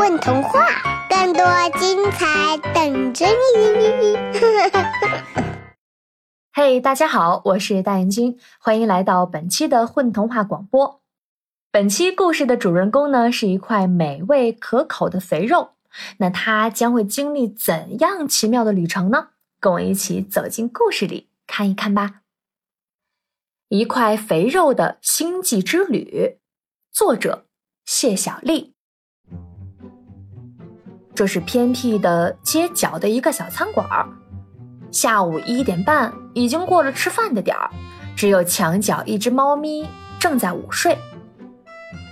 混童话，更多精彩等着你！嘿，大家好，我是大眼睛，欢迎来到本期的混童话广播。本期故事的主人公呢，是一块美味可口的肥肉。那他将会经历怎样奇妙的旅程呢？跟我一起走进故事里看一看吧。一块肥肉的星际之旅，作者谢小丽。这是偏僻的街角的一个小餐馆。下午一点半，已经过了吃饭的点儿，只有墙角一只猫咪正在午睡。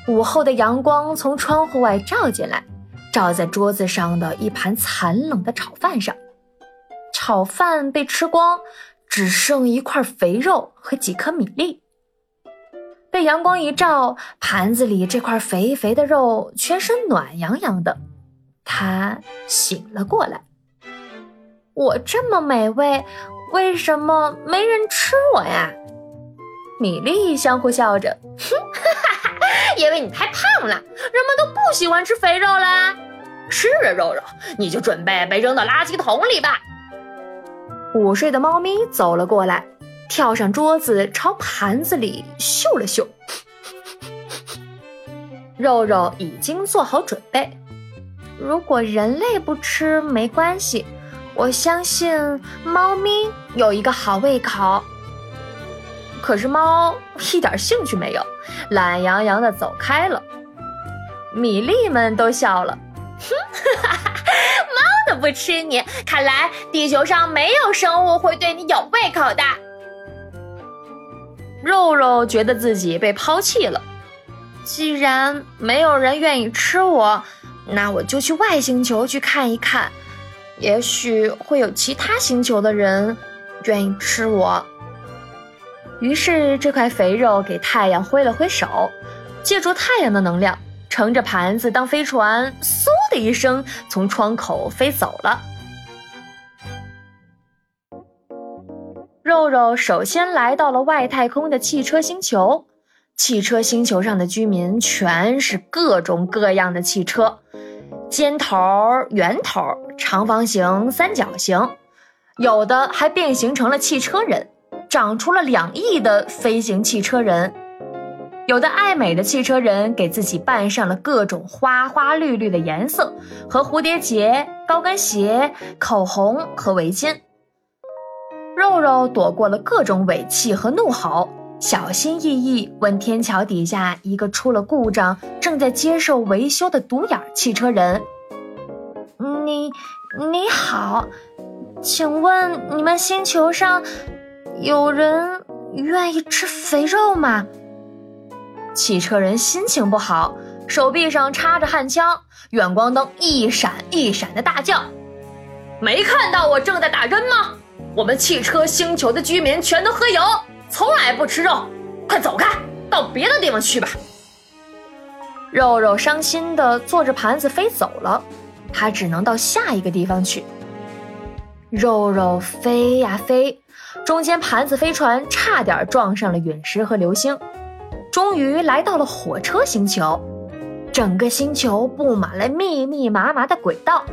午后的阳光从窗户外照进来，照在桌子上的一盘残冷的炒饭上。炒饭被吃光。只剩一块肥肉和几颗米粒，被阳光一照，盘子里这块肥肥的肉全身暖洋洋的。他醒了过来。我这么美味，为什么没人吃我呀？米粒相互笑着，哼，哈哈，因为你太胖了，人们都不喜欢吃肥肉啦。是啊，肉肉，你就准备被扔到垃圾桶里吧。午睡的猫咪走了过来，跳上桌子，朝盘子里嗅了嗅。肉肉已经做好准备。如果人类不吃没关系，我相信猫咪有一个好胃口。可是猫一点兴趣没有，懒洋洋的走开了。米粒们都笑了，哼，哈哈。不吃你，看来地球上没有生物会对你有胃口的。肉肉觉得自己被抛弃了，既然没有人愿意吃我，那我就去外星球去看一看，也许会有其他星球的人愿意吃我。于是，这块肥肉给太阳挥了挥手，借助太阳的能量。乘着盘子当飞船，嗖的一声从窗口飞走了。肉肉首先来到了外太空的汽车星球。汽车星球上的居民全是各种各样的汽车，尖头、圆头、长方形、三角形，有的还变形成了汽车人，长出了两翼的飞行汽车人。有的爱美的汽车人给自己扮上了各种花花绿绿的颜色和蝴蝶结、高跟鞋、口红和围巾。肉肉躲过了各种尾气和怒吼，小心翼翼问天桥底下一个出了故障、正在接受维修的独眼汽车人：“你你好，请问你们星球上有人愿意吃肥肉吗？”汽车人心情不好，手臂上插着焊枪，远光灯一闪一闪的大叫：“没看到我正在打针吗？我们汽车星球的居民全都喝油，从来不吃肉，快走开，到别的地方去吧。”肉肉伤心的坐着盘子飞走了，他只能到下一个地方去。肉肉飞呀飞，中间盘子飞船差点撞上了陨石和流星。终于来到了火车星球，整个星球布满了密密麻麻的轨道，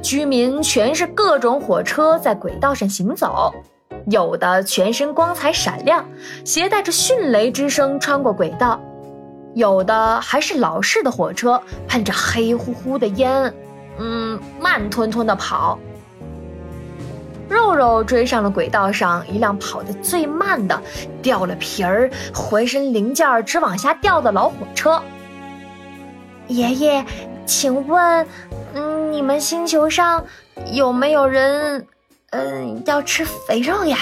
居民全是各种火车在轨道上行走，有的全身光彩闪亮，携带着迅雷之声穿过轨道，有的还是老式的火车，喷着黑乎乎的烟，嗯，慢吞吞的跑。肉肉追上了轨道上一辆跑得最慢的、掉了皮儿、浑身零件直往下掉的老火车。爷爷，请问，嗯，你们星球上有没有人，嗯，要吃肥肉呀？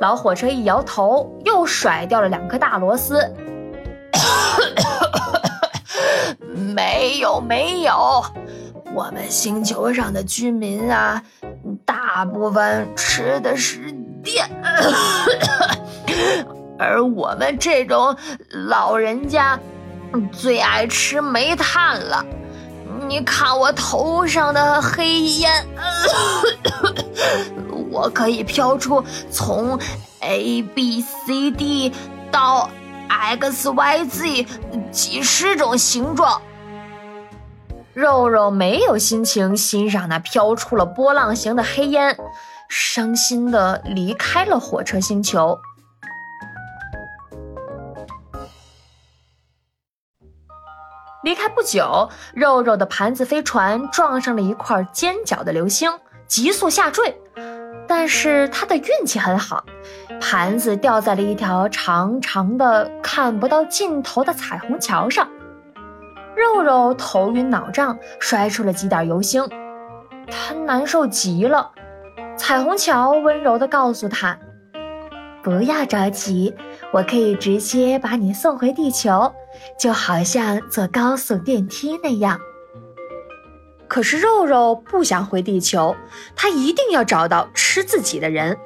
老火车一摇头，又甩掉了两颗大螺丝。没有，没有，我们星球上的居民啊。大部分吃的是电，而我们这种老人家最爱吃煤炭了。你看我头上的黑烟，我可以飘出从 A B C D 到 X Y Z 几十种形状。肉肉没有心情欣赏那飘出了波浪形的黑烟，伤心的离开了火车星球。离开不久，肉肉的盘子飞船撞上了一块尖角的流星，急速下坠。但是他的运气很好，盘子掉在了一条长长的、看不到尽头的彩虹桥上。肉肉头晕脑胀，摔出了几点油星，他难受极了。彩虹桥温柔地告诉他：“不要着急，我可以直接把你送回地球，就好像坐高速电梯那样。”可是肉肉不想回地球，他一定要找到吃自己的人。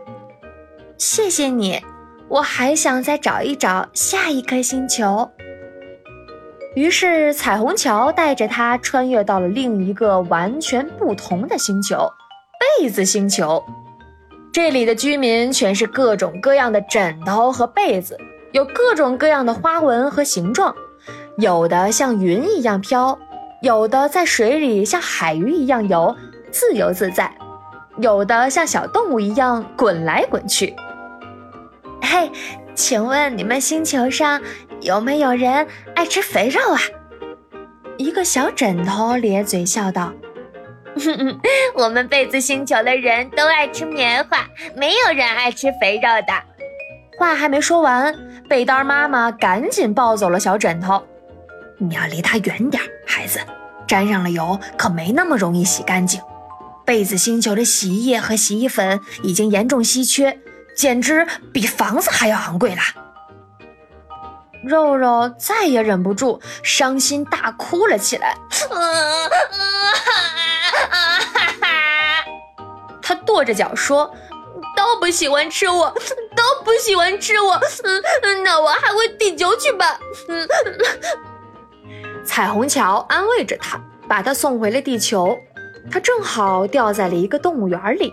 谢谢你，我还想再找一找下一颗星球。于是，彩虹桥带着他穿越到了另一个完全不同的星球——被子星球。这里的居民全是各种各样的枕头和被子，有各种各样的花纹和形状，有的像云一样飘，有的在水里像海鱼一样游，自由自在；有的像小动物一样滚来滚去。嘿，请问你们星球上？有没有人爱吃肥肉啊？一个小枕头咧嘴笑道：“我们被子星球的人都爱吃棉花，没有人爱吃肥肉的。”话还没说完，被单妈妈赶紧抱走了小枕头。你要离它远点，孩子，沾上了油可没那么容易洗干净。被子星球的洗衣液和洗衣粉已经严重稀缺，简直比房子还要昂贵啦。肉肉再也忍不住，伤心大哭了起来。他跺着脚说：“都不喜欢吃我，都不喜欢吃我。嗯，那我还回地球去吧。”嗯，彩虹桥安慰着他，把他送回了地球。他正好掉在了一个动物园里，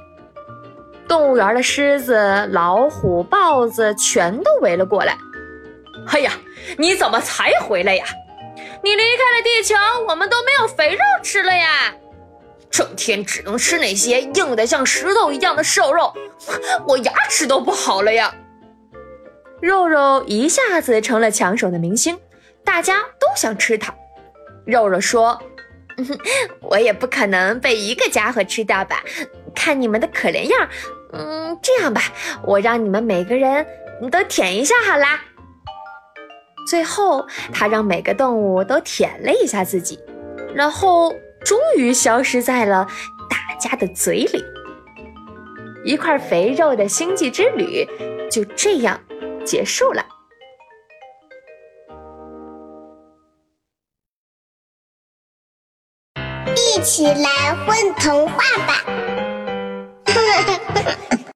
动物园的狮子、老虎、豹子全都围了过来。哎呀，你怎么才回来呀？你离开了地球，我们都没有肥肉吃了呀！整天只能吃那些硬的像石头一样的瘦肉，我牙齿都不好了呀！肉肉一下子成了抢手的明星，大家都想吃它。肉肉说：“ 我也不可能被一个家伙吃掉吧？看你们的可怜样，嗯，这样吧，我让你们每个人都舔一下好啦。”最后，他让每个动物都舔了一下自己，然后终于消失在了大家的嘴里。一块肥肉的星际之旅就这样结束了。一起来混童话吧！